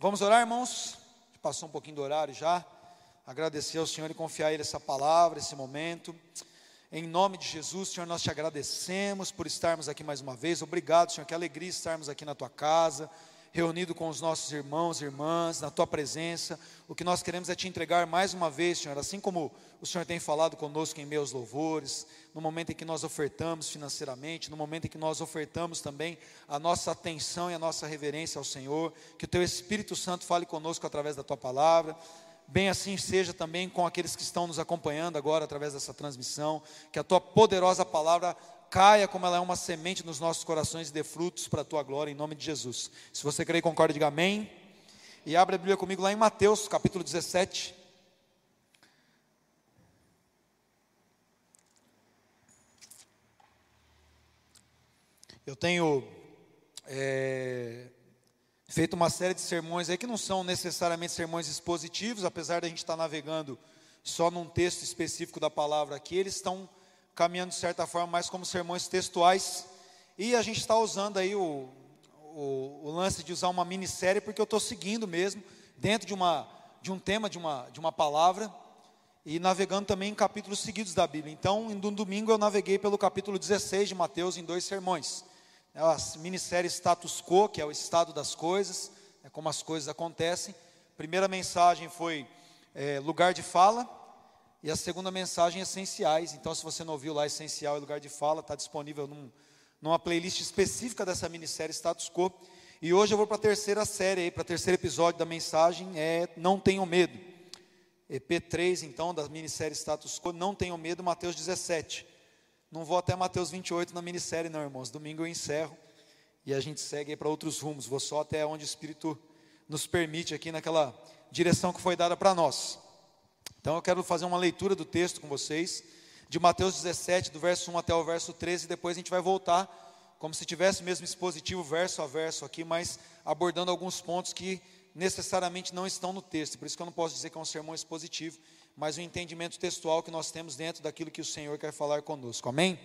Vamos orar, irmãos? Passou um pouquinho do horário já. Agradecer ao Senhor e confiar a Ele essa palavra, esse momento. Em nome de Jesus, Senhor, nós te agradecemos por estarmos aqui mais uma vez. Obrigado, Senhor, que alegria estarmos aqui na tua casa, reunido com os nossos irmãos e irmãs, na tua presença. O que nós queremos é te entregar mais uma vez, Senhor, assim como o Senhor tem falado conosco em meus louvores, no momento em que nós ofertamos financeiramente, no momento em que nós ofertamos também a nossa atenção e a nossa reverência ao Senhor, que o teu Espírito Santo fale conosco através da tua palavra. Bem assim seja também com aqueles que estão nos acompanhando agora através dessa transmissão, que a tua poderosa palavra caia como ela é uma semente nos nossos corações e dê frutos para a tua glória, em nome de Jesus. Se você crê e concorda, diga amém. E abre a Bíblia comigo lá em Mateus, capítulo 17. Eu tenho é, feito uma série de sermões aí que não são necessariamente sermões expositivos, apesar de a gente estar navegando só num texto específico da palavra aqui, eles estão caminhando de certa forma mais como sermões textuais. E a gente está usando aí o, o, o, lance de usar uma minissérie, porque eu estou seguindo mesmo, dentro de, uma, de um tema, de uma, de uma palavra, e navegando também em capítulos seguidos da Bíblia. Então, em um domingo, eu naveguei pelo capítulo 16 de Mateus em dois sermões é a minissérie Status Quo, que é o estado das coisas, é como as coisas acontecem. A primeira mensagem foi é, lugar de fala, e a segunda mensagem essenciais. Então, se você não ouviu lá essencial e lugar de fala, está disponível num, numa playlist específica dessa minissérie Status Quo. E hoje eu vou para a terceira série, para o terceiro episódio da mensagem, é Não Tenham Medo. EP3, então, da minissérie Status Quo, Não Tenham Medo, Mateus 17. Não vou até Mateus 28 na minissérie, não, irmãos. Domingo eu encerro e a gente segue para outros rumos. Vou só até onde o Espírito nos permite aqui naquela direção que foi dada para nós. Então eu quero fazer uma leitura do texto com vocês, de Mateus 17, do verso 1 até o verso 13, e depois a gente vai voltar, como se tivesse mesmo expositivo verso a verso aqui, mas abordando alguns pontos que necessariamente não estão no texto. Por isso que eu não posso dizer que é um sermão expositivo, mas o entendimento textual que nós temos dentro daquilo que o Senhor quer falar conosco. Amém?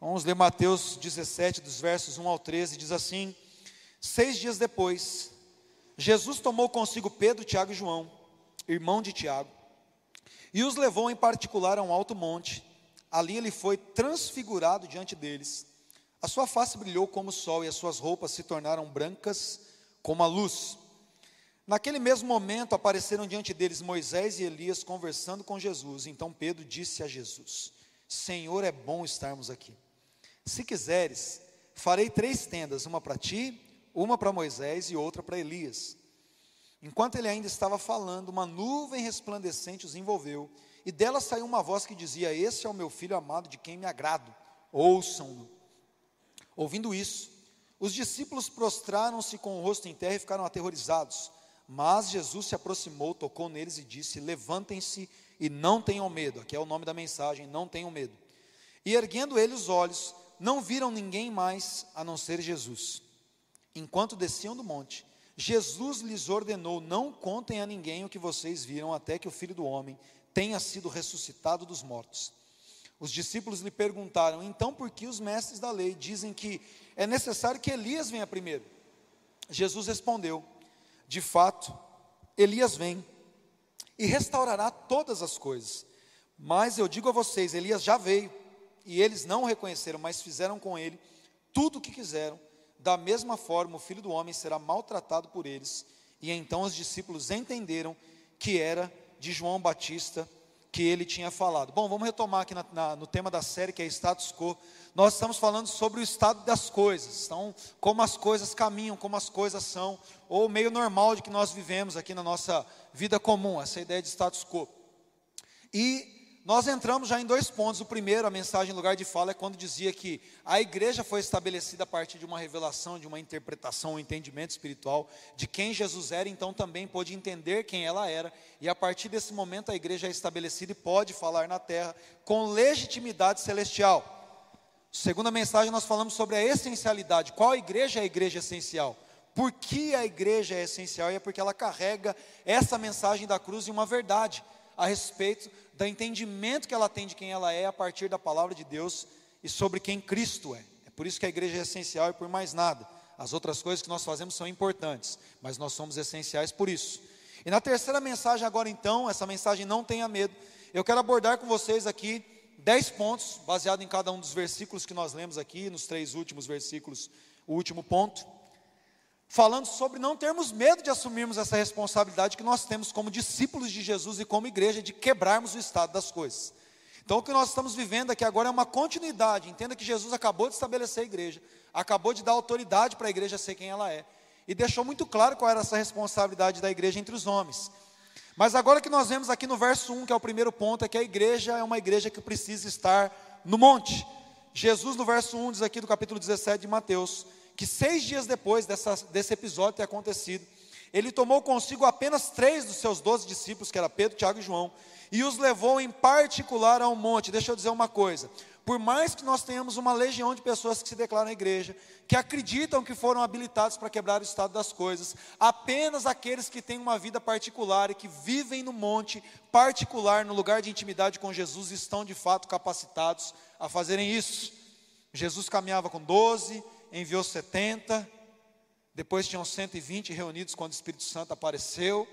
Vamos ler Mateus 17, dos versos 1 ao 13, diz assim: Seis dias depois, Jesus tomou consigo Pedro, Tiago e João, irmão de Tiago, e os levou em particular a um alto monte. Ali ele foi transfigurado diante deles. A sua face brilhou como o sol e as suas roupas se tornaram brancas como a luz. Naquele mesmo momento apareceram diante deles Moisés e Elias conversando com Jesus. Então Pedro disse a Jesus: Senhor, é bom estarmos aqui. Se quiseres, farei três tendas: uma para ti, uma para Moisés e outra para Elias. Enquanto ele ainda estava falando, uma nuvem resplandecente os envolveu, e dela saiu uma voz que dizia: Esse é o meu filho amado, de quem me agrado, ouçam-no. Ouvindo isso, os discípulos prostraram-se com o rosto em terra e ficaram aterrorizados. Mas Jesus se aproximou, tocou neles e disse: Levantem-se e não tenham medo. Aqui é o nome da mensagem: não tenham medo. E erguendo ele os olhos, não viram ninguém mais a não ser Jesus. Enquanto desciam do monte, Jesus lhes ordenou: Não contem a ninguém o que vocês viram, até que o filho do homem tenha sido ressuscitado dos mortos. Os discípulos lhe perguntaram: Então, por que os mestres da lei dizem que é necessário que Elias venha primeiro? Jesus respondeu: de fato, Elias vem e restaurará todas as coisas. Mas eu digo a vocês: Elias já veio, e eles não o reconheceram, mas fizeram com ele tudo o que quiseram. Da mesma forma, o filho do homem será maltratado por eles. E então os discípulos entenderam que era de João Batista que ele tinha falado. Bom, vamos retomar aqui na, na, no tema da série que é status quo. Nós estamos falando sobre o estado das coisas, então, como as coisas caminham, como as coisas são, ou o meio normal de que nós vivemos aqui na nossa vida comum, essa ideia de status quo. E nós entramos já em dois pontos. O primeiro, a mensagem em lugar de fala, é quando dizia que a igreja foi estabelecida a partir de uma revelação, de uma interpretação, um entendimento espiritual de quem Jesus era, então também pôde entender quem ela era, e a partir desse momento a igreja é estabelecida e pode falar na terra com legitimidade celestial. Segunda mensagem, nós falamos sobre a essencialidade. Qual igreja é a igreja essencial? Por que a igreja é essencial? E é porque ela carrega essa mensagem da cruz e uma verdade a respeito do entendimento que ela tem de quem ela é a partir da palavra de Deus e sobre quem Cristo é. É por isso que a igreja é essencial e por mais nada. As outras coisas que nós fazemos são importantes, mas nós somos essenciais por isso. E na terceira mensagem, agora então, essa mensagem não tenha medo, eu quero abordar com vocês aqui dez pontos, baseado em cada um dos versículos que nós lemos aqui, nos três últimos versículos, o último ponto, falando sobre não termos medo de assumirmos essa responsabilidade que nós temos como discípulos de Jesus e como igreja de quebrarmos o estado das coisas. Então, o que nós estamos vivendo aqui agora é uma continuidade. Entenda que Jesus acabou de estabelecer a igreja, acabou de dar autoridade para a igreja ser quem ela é, e deixou muito claro qual era essa responsabilidade da igreja entre os homens. Mas agora que nós vemos aqui no verso 1, que é o primeiro ponto, é que a igreja é uma igreja que precisa estar no monte. Jesus, no verso 1, diz aqui do capítulo 17 de Mateus, que seis dias depois dessa, desse episódio ter acontecido, ele tomou consigo apenas três dos seus doze discípulos, que era Pedro, Tiago e João, e os levou em particular ao monte. Deixa eu dizer uma coisa: por mais que nós tenhamos uma legião de pessoas que se declaram na igreja, que acreditam que foram habilitados para quebrar o estado das coisas, apenas aqueles que têm uma vida particular e que vivem no monte particular, no lugar de intimidade com Jesus, estão de fato capacitados a fazerem isso. Jesus caminhava com 12, enviou 70, depois tinham 120 reunidos quando o Espírito Santo apareceu.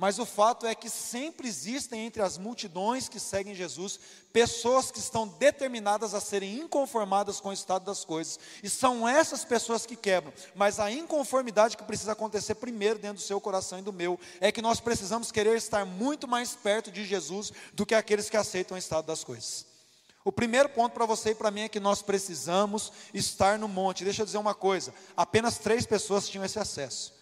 Mas o fato é que sempre existem entre as multidões que seguem Jesus pessoas que estão determinadas a serem inconformadas com o estado das coisas. E são essas pessoas que quebram. Mas a inconformidade que precisa acontecer primeiro dentro do seu coração e do meu é que nós precisamos querer estar muito mais perto de Jesus do que aqueles que aceitam o estado das coisas. O primeiro ponto para você e para mim é que nós precisamos estar no monte. Deixa eu dizer uma coisa: apenas três pessoas tinham esse acesso.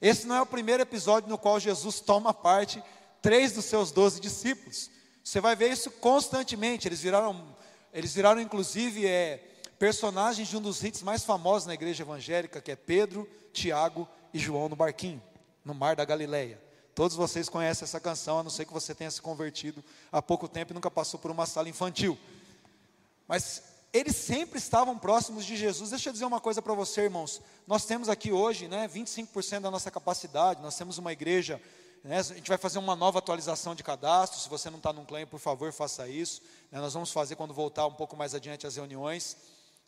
Esse não é o primeiro episódio no qual Jesus toma parte três dos seus doze discípulos. Você vai ver isso constantemente. Eles viraram, eles viraram inclusive é, personagens de um dos hits mais famosos na igreja evangélica, que é Pedro, Tiago e João no barquinho, no mar da Galileia. Todos vocês conhecem essa canção, a não ser que você tenha se convertido há pouco tempo e nunca passou por uma sala infantil. Mas eles sempre estavam próximos de Jesus. Deixa eu dizer uma coisa para você, irmãos. Nós temos aqui hoje, né, 25% da nossa capacidade. Nós temos uma igreja. Né, a gente vai fazer uma nova atualização de cadastro. Se você não está num claim, por favor, faça isso. Né, nós vamos fazer quando voltar um pouco mais adiante as reuniões.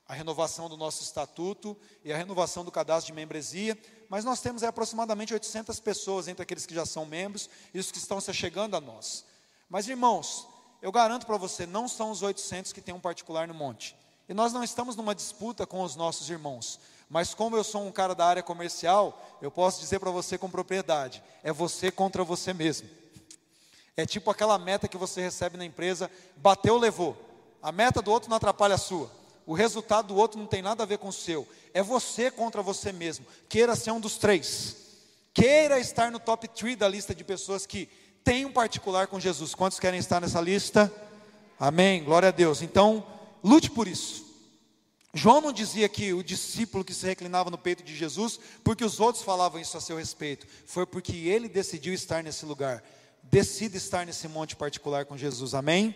A renovação do nosso estatuto e a renovação do cadastro de membresia. Mas nós temos aproximadamente 800 pessoas entre aqueles que já são membros e os que estão se chegando a nós. Mas, irmãos, eu garanto para você, não são os 800 que tem um particular no monte. E nós não estamos numa disputa com os nossos irmãos. Mas como eu sou um cara da área comercial, eu posso dizer para você com propriedade: é você contra você mesmo. É tipo aquela meta que você recebe na empresa, bateu, levou. A meta do outro não atrapalha a sua. O resultado do outro não tem nada a ver com o seu. É você contra você mesmo. Queira ser um dos três. Queira estar no top 3 da lista de pessoas que tem um particular com Jesus. Quantos querem estar nessa lista? Amém. Glória a Deus. Então, lute por isso. João não dizia que o discípulo que se reclinava no peito de Jesus, porque os outros falavam isso a seu respeito, foi porque ele decidiu estar nesse lugar. Decida estar nesse monte particular com Jesus. Amém?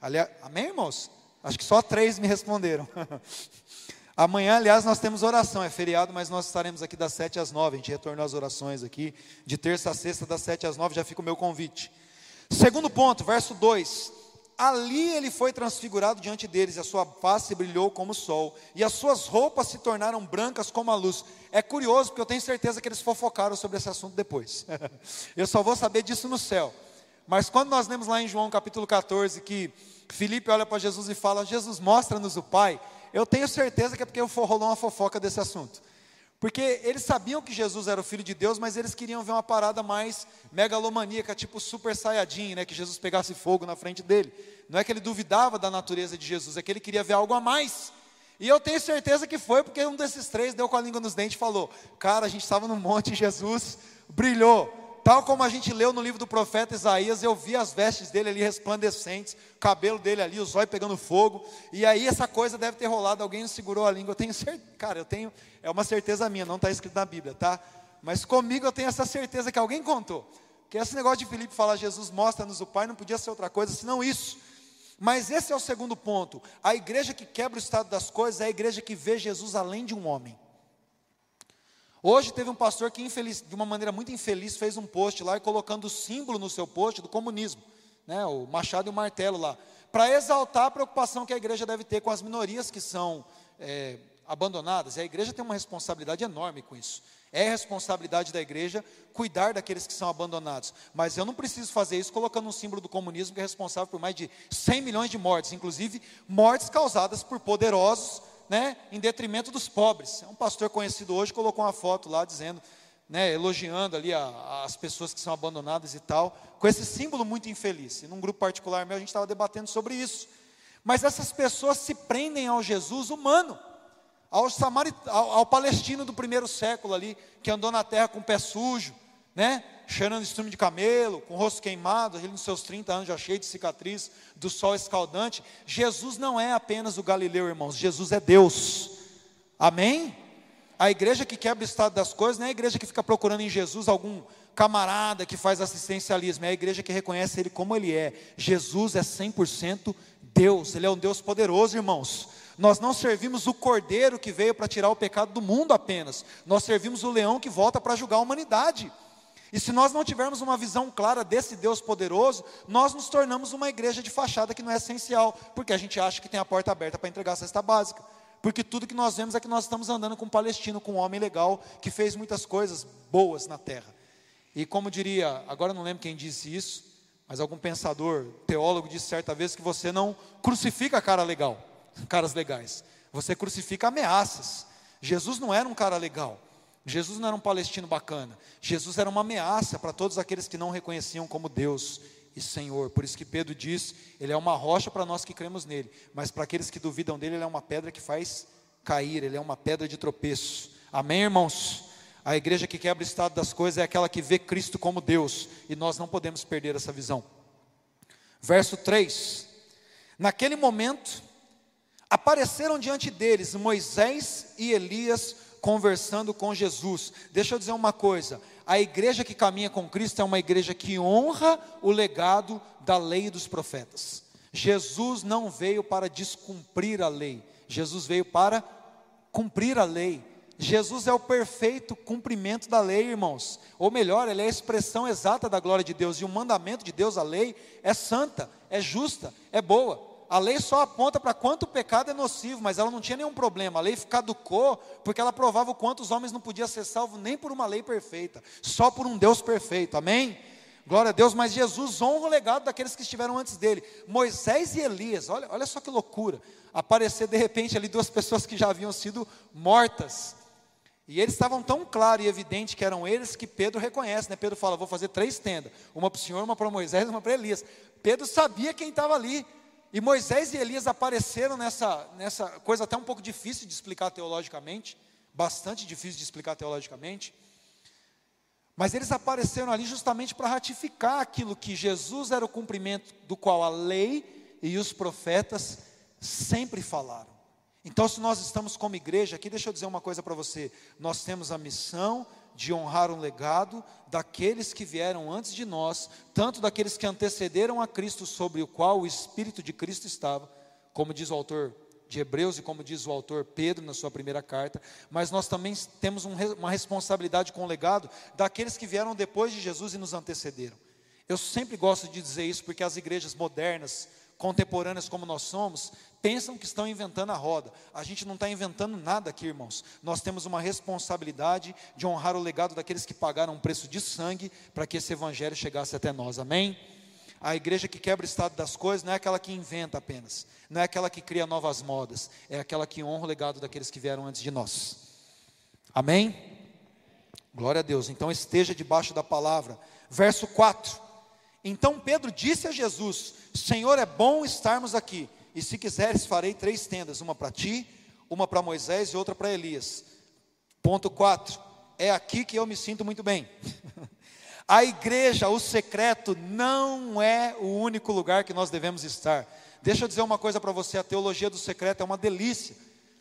Aliás, amém, irmãos? Acho que só três me responderam. Amanhã, aliás, nós temos oração, é feriado, mas nós estaremos aqui das 7 às 9. A gente retornou às orações aqui, de terça a sexta, das 7 às 9, já fica o meu convite. Segundo ponto, verso 2: Ali ele foi transfigurado diante deles, e a sua face brilhou como o sol, e as suas roupas se tornaram brancas como a luz. É curioso, porque eu tenho certeza que eles fofocaram sobre esse assunto depois. eu só vou saber disso no céu. Mas quando nós lemos lá em João capítulo 14 que Filipe olha para Jesus e fala: Jesus, mostra-nos o Pai eu tenho certeza que é porque rolou uma fofoca desse assunto. Porque eles sabiam que Jesus era o Filho de Deus, mas eles queriam ver uma parada mais megalomaníaca, tipo super saiyajin, né? Que Jesus pegasse fogo na frente dele. Não é que ele duvidava da natureza de Jesus, é que ele queria ver algo a mais. E eu tenho certeza que foi porque um desses três deu com a língua nos dentes e falou: Cara, a gente estava no monte e Jesus brilhou. Tal como a gente leu no livro do profeta Isaías, eu vi as vestes dele ali resplandecentes, o cabelo dele ali, os olhos pegando fogo, e aí essa coisa deve ter rolado, alguém segurou a língua. Eu tenho certeza, cara, eu tenho, é uma certeza minha, não está escrito na Bíblia, tá? Mas comigo eu tenho essa certeza que alguém contou. Que esse negócio de Filipe falar, Jesus mostra-nos o Pai, não podia ser outra coisa senão isso. Mas esse é o segundo ponto. A igreja que quebra o estado das coisas é a igreja que vê Jesus além de um homem. Hoje teve um pastor que, infeliz, de uma maneira muito infeliz, fez um post lá e colocando o símbolo no seu post do comunismo, né, o machado e o martelo lá, para exaltar a preocupação que a igreja deve ter com as minorias que são é, abandonadas, e a igreja tem uma responsabilidade enorme com isso. É responsabilidade da igreja cuidar daqueles que são abandonados. Mas eu não preciso fazer isso colocando um símbolo do comunismo que é responsável por mais de 100 milhões de mortes, inclusive mortes causadas por poderosos, né, em detrimento dos pobres. Um pastor conhecido hoje colocou uma foto lá dizendo, né, elogiando ali a, as pessoas que são abandonadas e tal, com esse símbolo muito infeliz. E num grupo particular meu a gente estava debatendo sobre isso. Mas essas pessoas se prendem ao Jesus humano ao, samarit, ao, ao, palestino do primeiro século ali, que andou na terra com o pé sujo, né? cheirando estrume de camelo, com o rosto queimado, ele nos seus 30 anos já cheio de cicatriz, do sol escaldante. Jesus não é apenas o Galileu, irmãos, Jesus é Deus. Amém? A igreja que quebra o estado das coisas não é a igreja que fica procurando em Jesus algum camarada que faz assistencialismo, é a igreja que reconhece ele como ele é. Jesus é 100% Deus, ele é um Deus poderoso, irmãos. Nós não servimos o cordeiro que veio para tirar o pecado do mundo apenas, nós servimos o leão que volta para julgar a humanidade. E se nós não tivermos uma visão clara desse Deus poderoso, nós nos tornamos uma igreja de fachada que não é essencial, porque a gente acha que tem a porta aberta para entregar a cesta básica. Porque tudo que nós vemos é que nós estamos andando com um palestino, com um homem legal, que fez muitas coisas boas na terra. E como diria, agora não lembro quem disse isso, mas algum pensador, teólogo, disse certa vez que você não crucifica cara legal caras legais. Você crucifica ameaças. Jesus não era um cara legal. Jesus não era um palestino bacana. Jesus era uma ameaça para todos aqueles que não reconheciam como Deus e Senhor. Por isso que Pedro diz: Ele é uma rocha para nós que cremos nele, mas para aqueles que duvidam dele, ele é uma pedra que faz cair, ele é uma pedra de tropeço. Amém, irmãos? A igreja que quebra o estado das coisas é aquela que vê Cristo como Deus, e nós não podemos perder essa visão. Verso 3: Naquele momento, Apareceram diante deles Moisés e Elias conversando com Jesus. Deixa eu dizer uma coisa: a igreja que caminha com Cristo é uma igreja que honra o legado da lei e dos profetas. Jesus não veio para descumprir a lei, Jesus veio para cumprir a lei. Jesus é o perfeito cumprimento da lei, irmãos. Ou melhor, ele é a expressão exata da glória de Deus. E o mandamento de Deus, a lei, é santa, é justa, é boa a lei só aponta para quanto o pecado é nocivo, mas ela não tinha nenhum problema. A lei caducou porque ela provava o quanto os homens não podiam ser salvos nem por uma lei perfeita, só por um Deus perfeito. Amém? Glória a Deus, mas Jesus honra o legado daqueles que estiveram antes dele. Moisés e Elias, olha, olha só que loucura. Aparecer de repente ali duas pessoas que já haviam sido mortas. E eles estavam tão claro e evidente que eram eles que Pedro reconhece, né? Pedro fala: Vou fazer três tendas, uma para o Senhor, uma para Moisés e uma para Elias. Pedro sabia quem estava ali, e Moisés e Elias apareceram nessa, nessa coisa até um pouco difícil de explicar teologicamente, bastante difícil de explicar teologicamente. Mas eles apareceram ali justamente para ratificar aquilo que Jesus era o cumprimento do qual a lei e os profetas sempre falaram. Então, se nós estamos como igreja, aqui deixa eu dizer uma coisa para você: nós temos a missão de honrar um legado daqueles que vieram antes de nós, tanto daqueles que antecederam a Cristo, sobre o qual o Espírito de Cristo estava, como diz o autor de Hebreus e como diz o autor Pedro na sua primeira carta, mas nós também temos um, uma responsabilidade com o legado daqueles que vieram depois de Jesus e nos antecederam. Eu sempre gosto de dizer isso porque as igrejas modernas, contemporâneas como nós somos, pensam que estão inventando a roda. A gente não está inventando nada aqui, irmãos. Nós temos uma responsabilidade de honrar o legado daqueles que pagaram um preço de sangue para que esse evangelho chegasse até nós. Amém? A igreja que quebra o estado das coisas não é aquela que inventa apenas, não é aquela que cria novas modas, é aquela que honra o legado daqueles que vieram antes de nós. Amém? Glória a Deus. Então esteja debaixo da palavra. Verso 4. Então Pedro disse a Jesus: Senhor, é bom estarmos aqui. E se quiseres, farei três tendas: uma para ti, uma para Moisés e outra para Elias. Ponto 4. É aqui que eu me sinto muito bem. A igreja, o secreto, não é o único lugar que nós devemos estar. Deixa eu dizer uma coisa para você: a teologia do secreto é uma delícia.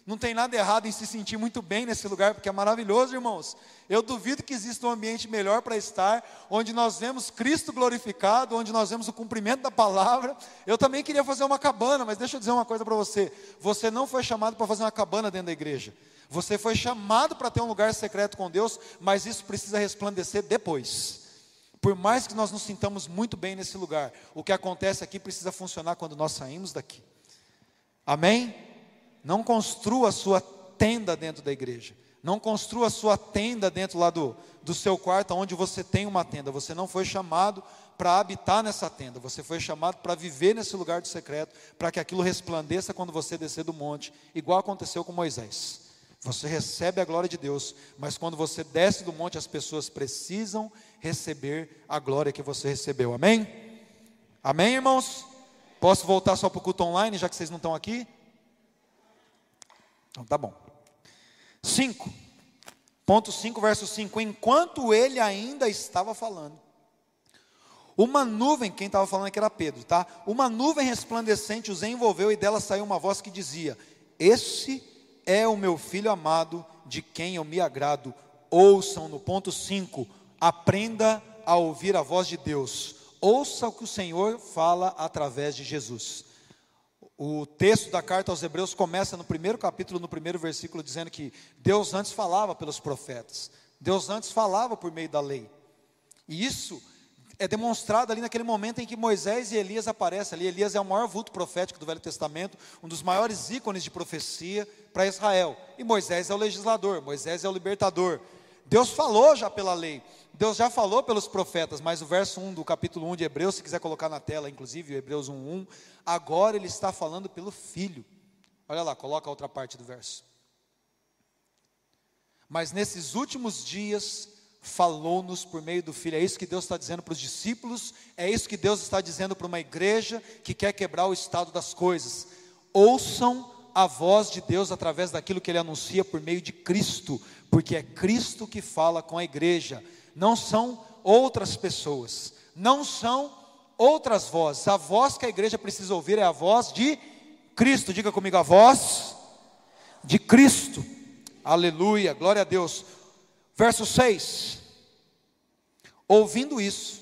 Não tem nada errado em se sentir muito bem nesse lugar, porque é maravilhoso, irmãos. Eu duvido que exista um ambiente melhor para estar, onde nós vemos Cristo glorificado, onde nós vemos o cumprimento da palavra. Eu também queria fazer uma cabana, mas deixa eu dizer uma coisa para você: você não foi chamado para fazer uma cabana dentro da igreja. Você foi chamado para ter um lugar secreto com Deus, mas isso precisa resplandecer depois. Por mais que nós nos sintamos muito bem nesse lugar, o que acontece aqui precisa funcionar quando nós saímos daqui. Amém? Não construa a sua tenda dentro da igreja. Não construa a sua tenda dentro lá do, do seu quarto, onde você tem uma tenda. Você não foi chamado para habitar nessa tenda, você foi chamado para viver nesse lugar do secreto, para que aquilo resplandeça quando você descer do monte, igual aconteceu com Moisés. Você recebe a glória de Deus, mas quando você desce do monte, as pessoas precisam receber a glória que você recebeu. Amém? Amém, irmãos? Posso voltar só para o culto online, já que vocês não estão aqui? Então tá bom. 5. Ponto 5, verso 5. Enquanto ele ainda estava falando, uma nuvem, quem estava falando aqui era Pedro, tá? Uma nuvem resplandecente os envolveu e dela saiu uma voz que dizia: Esse é o meu filho amado, de quem eu me agrado. Ouçam no ponto 5, aprenda a ouvir a voz de Deus. Ouça o que o Senhor fala através de Jesus. O texto da carta aos Hebreus começa no primeiro capítulo, no primeiro versículo, dizendo que Deus antes falava pelos profetas, Deus antes falava por meio da lei. E isso é demonstrado ali naquele momento em que Moisés e Elias aparecem ali. Elias é o maior vulto profético do Velho Testamento, um dos maiores ícones de profecia para Israel. E Moisés é o legislador, Moisés é o libertador. Deus falou já pela lei, Deus já falou pelos profetas, mas o verso 1 do capítulo 1 de Hebreus, se quiser colocar na tela, inclusive, Hebreus 1, 1, agora ele está falando pelo Filho. Olha lá, coloca a outra parte do verso. Mas nesses últimos dias, falou-nos por meio do Filho. É isso que Deus está dizendo para os discípulos, é isso que Deus está dizendo para uma igreja que quer quebrar o estado das coisas. Ouçam a voz de Deus através daquilo que ele anuncia por meio de Cristo, porque é Cristo que fala com a igreja, não são outras pessoas, não são outras vozes. A voz que a igreja precisa ouvir é a voz de Cristo. Diga comigo, a voz de Cristo. Aleluia, glória a Deus. Verso 6. Ouvindo isso,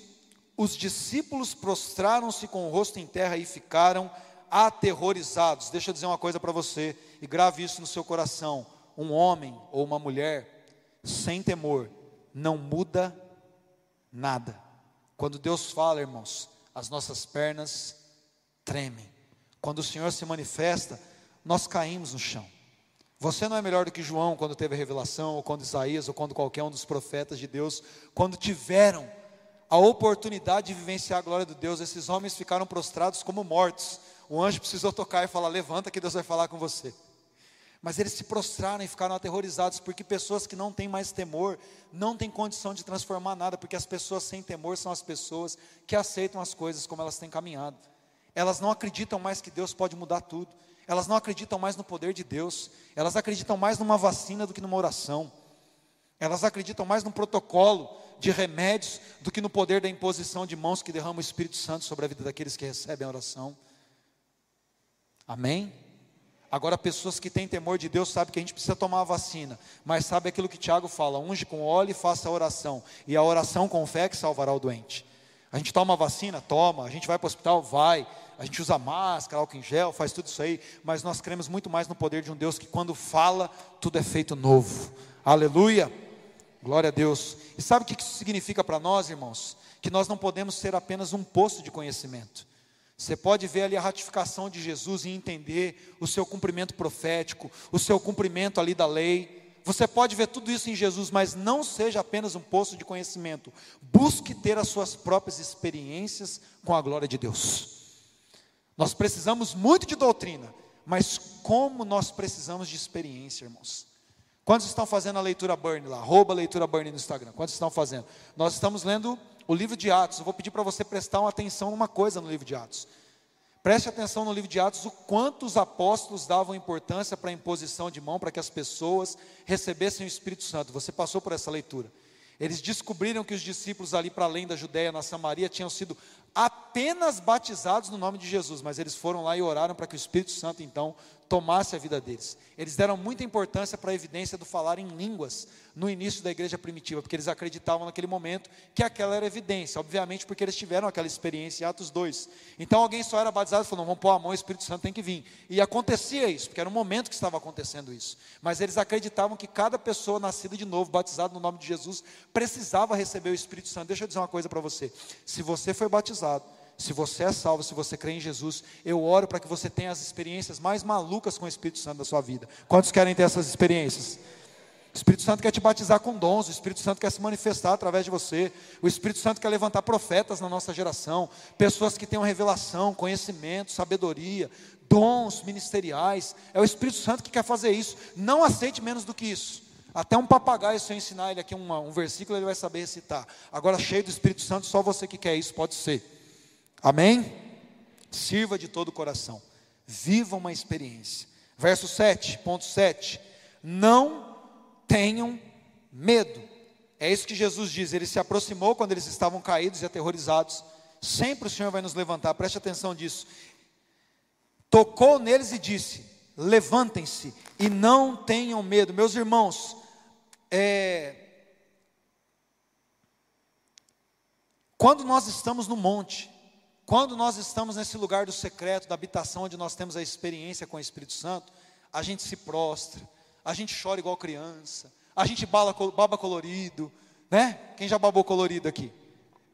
os discípulos prostraram-se com o rosto em terra e ficaram aterrorizados. Deixa eu dizer uma coisa para você e grave isso no seu coração um homem ou uma mulher sem temor não muda nada. Quando Deus fala, irmãos, as nossas pernas tremem. Quando o Senhor se manifesta, nós caímos no chão. Você não é melhor do que João quando teve a revelação, ou quando Isaías, ou quando qualquer um dos profetas de Deus, quando tiveram a oportunidade de vivenciar a glória de Deus, esses homens ficaram prostrados como mortos. O anjo precisou tocar e falar: Levanta que Deus vai falar com você. Mas eles se prostraram e ficaram aterrorizados, porque pessoas que não têm mais temor, não têm condição de transformar nada, porque as pessoas sem temor são as pessoas que aceitam as coisas como elas têm caminhado. Elas não acreditam mais que Deus pode mudar tudo, elas não acreditam mais no poder de Deus, elas acreditam mais numa vacina do que numa oração, elas acreditam mais no protocolo de remédios do que no poder da imposição de mãos que derrama o Espírito Santo sobre a vida daqueles que recebem a oração. Amém? Agora, pessoas que têm temor de Deus sabem que a gente precisa tomar a vacina, mas sabe aquilo que Tiago fala: unge com óleo e faça a oração, e a oração com fé que salvará o doente. A gente toma a vacina? Toma. A gente vai para o hospital? Vai. A gente usa máscara, álcool em gel, faz tudo isso aí, mas nós cremos muito mais no poder de um Deus que, quando fala, tudo é feito novo. Aleluia. Glória a Deus. E sabe o que isso significa para nós, irmãos? Que nós não podemos ser apenas um poço de conhecimento. Você pode ver ali a ratificação de Jesus e entender o seu cumprimento profético, o seu cumprimento ali da lei. Você pode ver tudo isso em Jesus, mas não seja apenas um poço de conhecimento. Busque ter as suas próprias experiências com a glória de Deus. Nós precisamos muito de doutrina, mas como nós precisamos de experiência, irmãos. Quantos estão fazendo a leitura Burn lá? Arroba leitura Burn no Instagram. Quantos estão fazendo? Nós estamos lendo o livro de Atos. Eu vou pedir para você prestar uma atenção numa coisa no livro de Atos. Preste atenção no livro de Atos o quanto os apóstolos davam importância para a imposição de mão para que as pessoas recebessem o Espírito Santo. Você passou por essa leitura. Eles descobriram que os discípulos ali para além da Judéia, na Samaria, tinham sido apenas batizados no nome de Jesus, mas eles foram lá e oraram para que o Espírito Santo então tomasse a vida deles. Eles deram muita importância para a evidência do falar em línguas no início da igreja primitiva, porque eles acreditavam naquele momento que aquela era evidência, obviamente porque eles tiveram aquela experiência em Atos 2. Então alguém só era batizado e falou: vamos pôr a mão, o Espírito Santo tem que vir. E acontecia isso, porque era um momento que estava acontecendo isso. Mas eles acreditavam que cada pessoa nascida de novo, batizada no nome de Jesus, precisava receber o Espírito Santo. Deixa eu dizer uma coisa para você: se você foi batizado, Se você é salvo, se você crê em Jesus, eu oro para que você tenha as experiências mais malucas com o Espírito Santo da sua vida. Quantos querem ter essas experiências? O Espírito Santo quer te batizar com dons, o Espírito Santo quer se manifestar através de você, o Espírito Santo quer levantar profetas na nossa geração, pessoas que tenham revelação, conhecimento, sabedoria, dons ministeriais. É o Espírito Santo que quer fazer isso. Não aceite menos do que isso. Até um papagaio, se eu ensinar ele aqui um, um versículo, ele vai saber recitar. Agora, cheio do Espírito Santo, só você que quer isso pode ser. Amém? Sirva de todo o coração. Viva uma experiência. Verso 7, ponto 7. Não tenham medo. É isso que Jesus diz. Ele se aproximou quando eles estavam caídos e aterrorizados. Sempre o Senhor vai nos levantar, preste atenção disso. Tocou neles e disse: Levantem-se e não tenham medo. Meus irmãos, é... quando nós estamos no monte, quando nós estamos nesse lugar do secreto, da habitação, onde nós temos a experiência com o Espírito Santo, a gente se prostra, a gente chora igual criança, a gente bala, baba colorido, né? Quem já babou colorido aqui?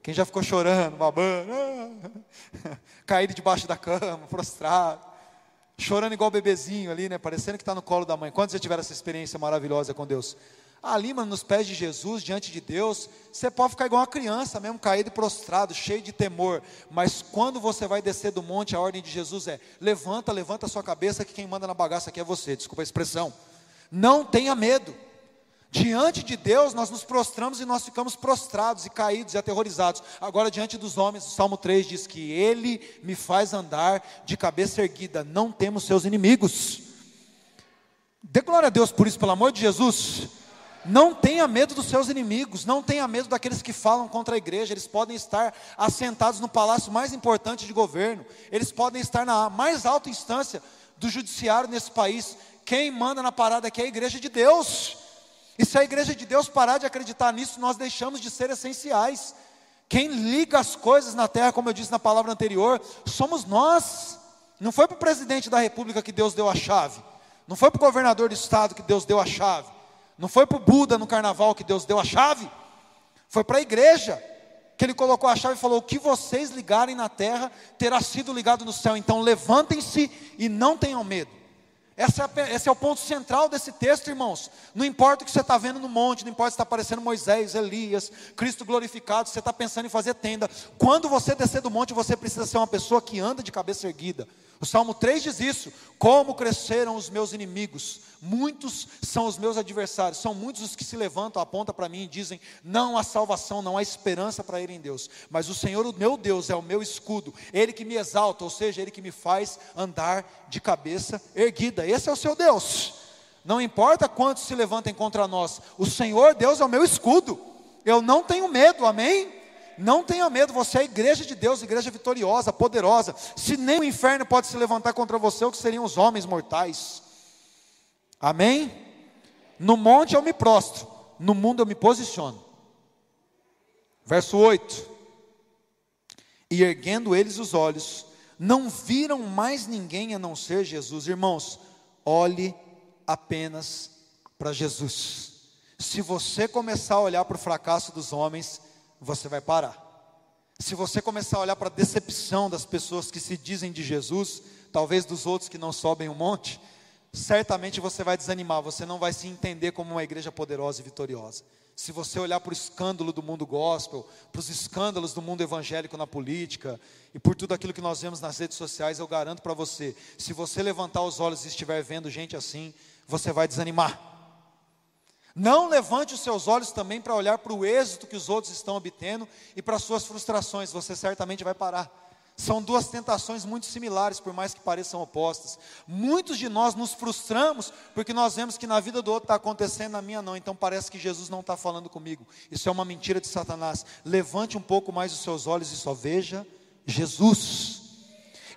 Quem já ficou chorando, babando, caído debaixo da cama, prostrado, chorando igual bebezinho ali, né? Parecendo que está no colo da mãe. Quantos já tiveram essa experiência maravilhosa com Deus? Ali, mano, nos pés de Jesus, diante de Deus, você pode ficar igual uma criança mesmo, caído e prostrado, cheio de temor. Mas quando você vai descer do monte, a ordem de Jesus é: levanta, levanta a sua cabeça, que quem manda na bagaça aqui é você. Desculpa a expressão. Não tenha medo. Diante de Deus, nós nos prostramos e nós ficamos prostrados e caídos e aterrorizados. Agora, diante dos homens, o Salmo 3 diz que Ele me faz andar de cabeça erguida, não temos seus inimigos. Dê glória a Deus por isso, pelo amor de Jesus. Não tenha medo dos seus inimigos, não tenha medo daqueles que falam contra a igreja, eles podem estar assentados no palácio mais importante de governo, eles podem estar na mais alta instância do judiciário nesse país, quem manda na parada aqui é a igreja de Deus. E se a igreja de Deus parar de acreditar nisso, nós deixamos de ser essenciais. Quem liga as coisas na terra, como eu disse na palavra anterior, somos nós. Não foi para o presidente da república que Deus deu a chave. Não foi para o governador do estado que Deus deu a chave. Não foi para o Buda no carnaval que Deus deu a chave. Foi para a igreja que ele colocou a chave e falou: O que vocês ligarem na terra terá sido ligado no céu. Então levantem-se e não tenham medo. É, esse é o ponto central desse texto, irmãos. Não importa o que você está vendo no monte, não importa se está aparecendo Moisés, Elias, Cristo glorificado, você está pensando em fazer tenda. Quando você descer do monte, você precisa ser uma pessoa que anda de cabeça erguida. O Salmo 3 diz isso: Como cresceram os meus inimigos, muitos são os meus adversários, são muitos os que se levantam, apontam para mim e dizem: Não há salvação, não há esperança para ir em Deus. Mas o Senhor, o meu Deus, é o meu escudo, Ele que me exalta, ou seja, Ele que me faz andar de cabeça erguida. Esse é o seu Deus. Não importa quantos se levantem contra nós, o Senhor Deus é o meu escudo. Eu não tenho medo, amém? Não tenha medo, você é a igreja de Deus, igreja vitoriosa, poderosa. Se nem o inferno pode se levantar contra você, o que seriam os homens mortais? Amém? No monte eu me prostro, no mundo eu me posiciono. Verso 8: E erguendo eles os olhos, não viram mais ninguém a não ser Jesus. Irmãos, olhe apenas para Jesus. Se você começar a olhar para o fracasso dos homens, você vai parar. Se você começar a olhar para a decepção das pessoas que se dizem de Jesus, talvez dos outros que não sobem um monte, certamente você vai desanimar, você não vai se entender como uma igreja poderosa e vitoriosa. Se você olhar para o escândalo do mundo gospel, para os escândalos do mundo evangélico na política e por tudo aquilo que nós vemos nas redes sociais, eu garanto para você, se você levantar os olhos e estiver vendo gente assim, você vai desanimar. Não levante os seus olhos também para olhar para o êxito que os outros estão obtendo e para as suas frustrações, você certamente vai parar. São duas tentações muito similares, por mais que pareçam opostas. Muitos de nós nos frustramos porque nós vemos que na vida do outro está acontecendo, na minha não, então parece que Jesus não está falando comigo. Isso é uma mentira de Satanás. Levante um pouco mais os seus olhos e só veja Jesus.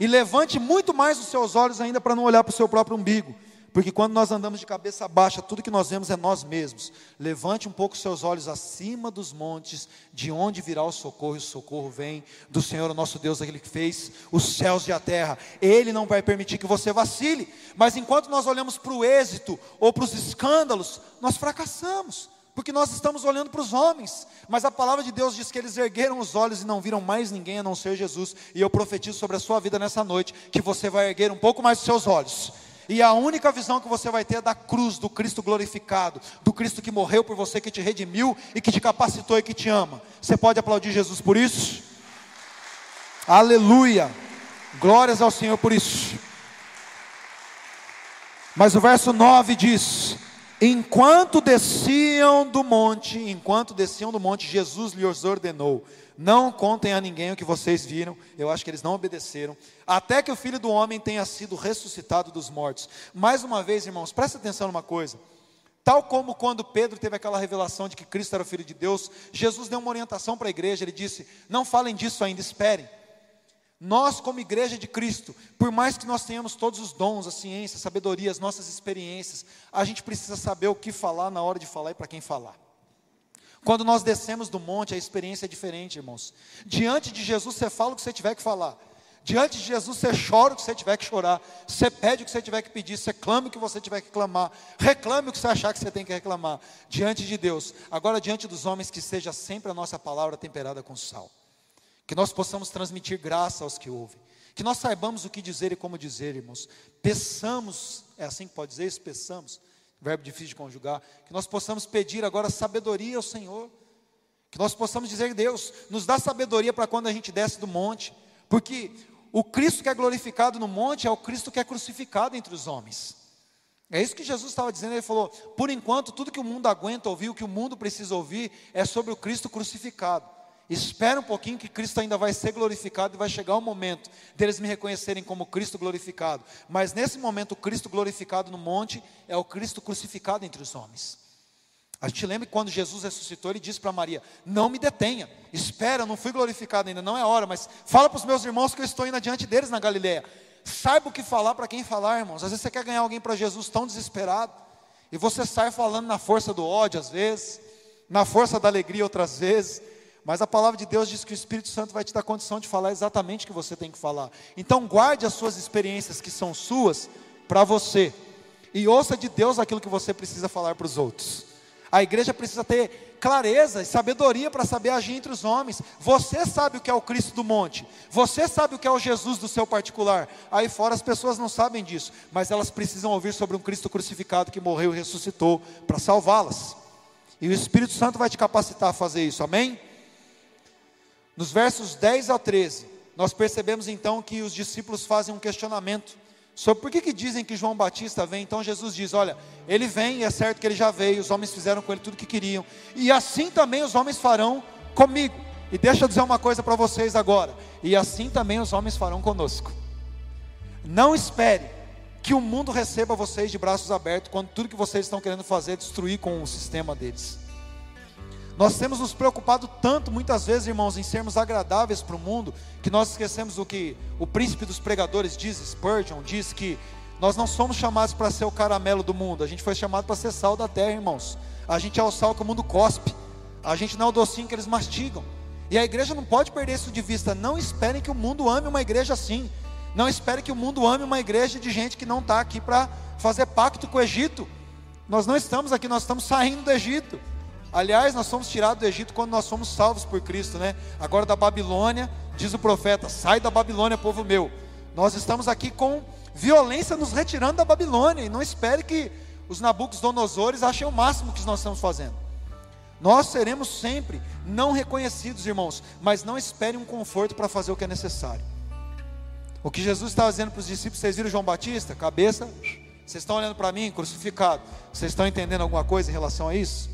E levante muito mais os seus olhos ainda para não olhar para o seu próprio umbigo. Porque quando nós andamos de cabeça baixa, tudo que nós vemos é nós mesmos. Levante um pouco seus olhos acima dos montes, de onde virá o socorro, e o socorro vem do Senhor, o nosso Deus, aquele que fez os céus e a terra. Ele não vai permitir que você vacile. Mas enquanto nós olhamos para o êxito ou para os escândalos, nós fracassamos. porque nós estamos olhando para os homens, mas a palavra de Deus diz que eles ergueram os olhos e não viram mais ninguém a não ser Jesus, e eu profetizo sobre a sua vida nessa noite, que você vai erguer um pouco mais os seus olhos, e a única visão que você vai ter é da cruz, do Cristo glorificado, do Cristo que morreu por você, que te redimiu e que te capacitou e que te ama. Você pode aplaudir Jesus por isso? Aleluia! Glórias ao Senhor por isso. Mas o verso 9 diz: Enquanto desciam do monte, enquanto desciam do monte, Jesus lhes ordenou: Não contem a ninguém o que vocês viram. Eu acho que eles não obedeceram. Até que o filho do homem tenha sido ressuscitado dos mortos. Mais uma vez, irmãos, presta atenção numa coisa. Tal como quando Pedro teve aquela revelação de que Cristo era o Filho de Deus, Jesus deu uma orientação para a igreja. Ele disse: Não falem disso ainda, esperem. Nós, como igreja de Cristo, por mais que nós tenhamos todos os dons, a ciência, a sabedoria, as nossas experiências, a gente precisa saber o que falar na hora de falar e para quem falar. Quando nós descemos do monte, a experiência é diferente, irmãos. Diante de Jesus, você fala o que você tiver que falar. Diante de Jesus, você chora o que você tiver que chorar. Você pede o que você tiver que pedir. Você clama o que você tiver que clamar. Reclame o que você achar que você tem que reclamar. Diante de Deus. Agora, diante dos homens, que seja sempre a nossa palavra temperada com sal que nós possamos transmitir graça aos que ouvem, que nós saibamos o que dizer e como dizer, irmãos. Peçamos, é assim que pode dizer isso? Peçamos, verbo difícil de conjugar, que nós possamos pedir agora sabedoria ao Senhor, que nós possamos dizer, Deus, nos dá sabedoria para quando a gente desce do monte, porque o Cristo que é glorificado no monte é o Cristo que é crucificado entre os homens. É isso que Jesus estava dizendo, ele falou: por enquanto, tudo que o mundo aguenta ouvir, o que o mundo precisa ouvir, é sobre o Cristo crucificado. Espera um pouquinho que Cristo ainda vai ser glorificado e vai chegar o momento deles me reconhecerem como Cristo glorificado. Mas nesse momento, o Cristo glorificado no monte é o Cristo crucificado entre os homens. A gente lembra que quando Jesus ressuscitou, ele disse para Maria: Não me detenha, espera, não fui glorificado ainda, não é hora, mas fala para os meus irmãos que eu estou indo adiante deles na Galileia. Saiba o que falar para quem falar, irmãos. Às vezes você quer ganhar alguém para Jesus tão desesperado, e você sai falando na força do ódio, às vezes, na força da alegria, outras vezes. Mas a palavra de Deus diz que o Espírito Santo vai te dar condição de falar exatamente o que você tem que falar. Então guarde as suas experiências que são suas para você. E ouça de Deus aquilo que você precisa falar para os outros. A igreja precisa ter clareza e sabedoria para saber agir entre os homens. Você sabe o que é o Cristo do monte. Você sabe o que é o Jesus do seu particular. Aí fora as pessoas não sabem disso, mas elas precisam ouvir sobre um Cristo crucificado que morreu e ressuscitou para salvá-las. E o Espírito Santo vai te capacitar a fazer isso. Amém? Nos versos 10 a 13, nós percebemos então que os discípulos fazem um questionamento sobre por que, que dizem que João Batista vem. Então Jesus diz: Olha, ele vem e é certo que ele já veio, os homens fizeram com ele tudo o que queriam, e assim também os homens farão comigo. E deixa eu dizer uma coisa para vocês agora: e assim também os homens farão conosco. Não espere que o mundo receba vocês de braços abertos quando tudo que vocês estão querendo fazer é destruir com o sistema deles. Nós temos nos preocupado tanto, muitas vezes, irmãos, em sermos agradáveis para o mundo, que nós esquecemos o que o príncipe dos pregadores diz, Spurgeon, diz que nós não somos chamados para ser o caramelo do mundo, a gente foi chamado para ser sal da terra, irmãos. A gente é o sal que o mundo cospe, a gente não é o docinho que eles mastigam. E a igreja não pode perder isso de vista. Não esperem que o mundo ame uma igreja assim. Não esperem que o mundo ame uma igreja de gente que não está aqui para fazer pacto com o Egito. Nós não estamos aqui, nós estamos saindo do Egito. Aliás, nós somos tirados do Egito quando nós somos salvos por Cristo, né? Agora da Babilônia, diz o profeta: sai da Babilônia, povo meu. Nós estamos aqui com violência nos retirando da Babilônia. E não espere que os Nabucodonosores achem o máximo que nós estamos fazendo. Nós seremos sempre não reconhecidos, irmãos, mas não espere um conforto para fazer o que é necessário. O que Jesus estava dizendo para os discípulos, vocês viram João Batista? Cabeça, vocês estão olhando para mim, crucificado. Vocês estão entendendo alguma coisa em relação a isso?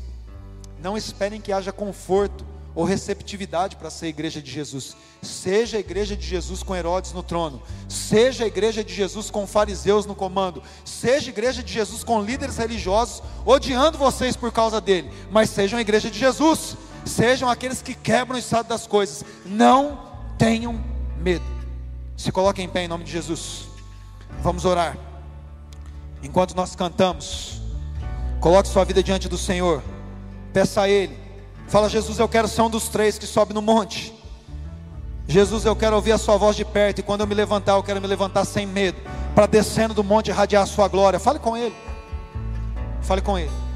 Não esperem que haja conforto ou receptividade para ser a igreja de Jesus. Seja a igreja de Jesus com Herodes no trono, seja a igreja de Jesus com fariseus no comando, seja a igreja de Jesus com líderes religiosos odiando vocês por causa dele, mas sejam a igreja de Jesus, sejam aqueles que quebram o estado das coisas. Não tenham medo. Se coloquem em pé em nome de Jesus. Vamos orar. Enquanto nós cantamos, coloque sua vida diante do Senhor. Peça a Ele. Fala, Jesus, eu quero ser um dos três que sobe no monte. Jesus, eu quero ouvir a Sua voz de perto. E quando eu me levantar, eu quero me levantar sem medo. Para descendo do monte irradiar a Sua glória. Fale com Ele. Fale com Ele.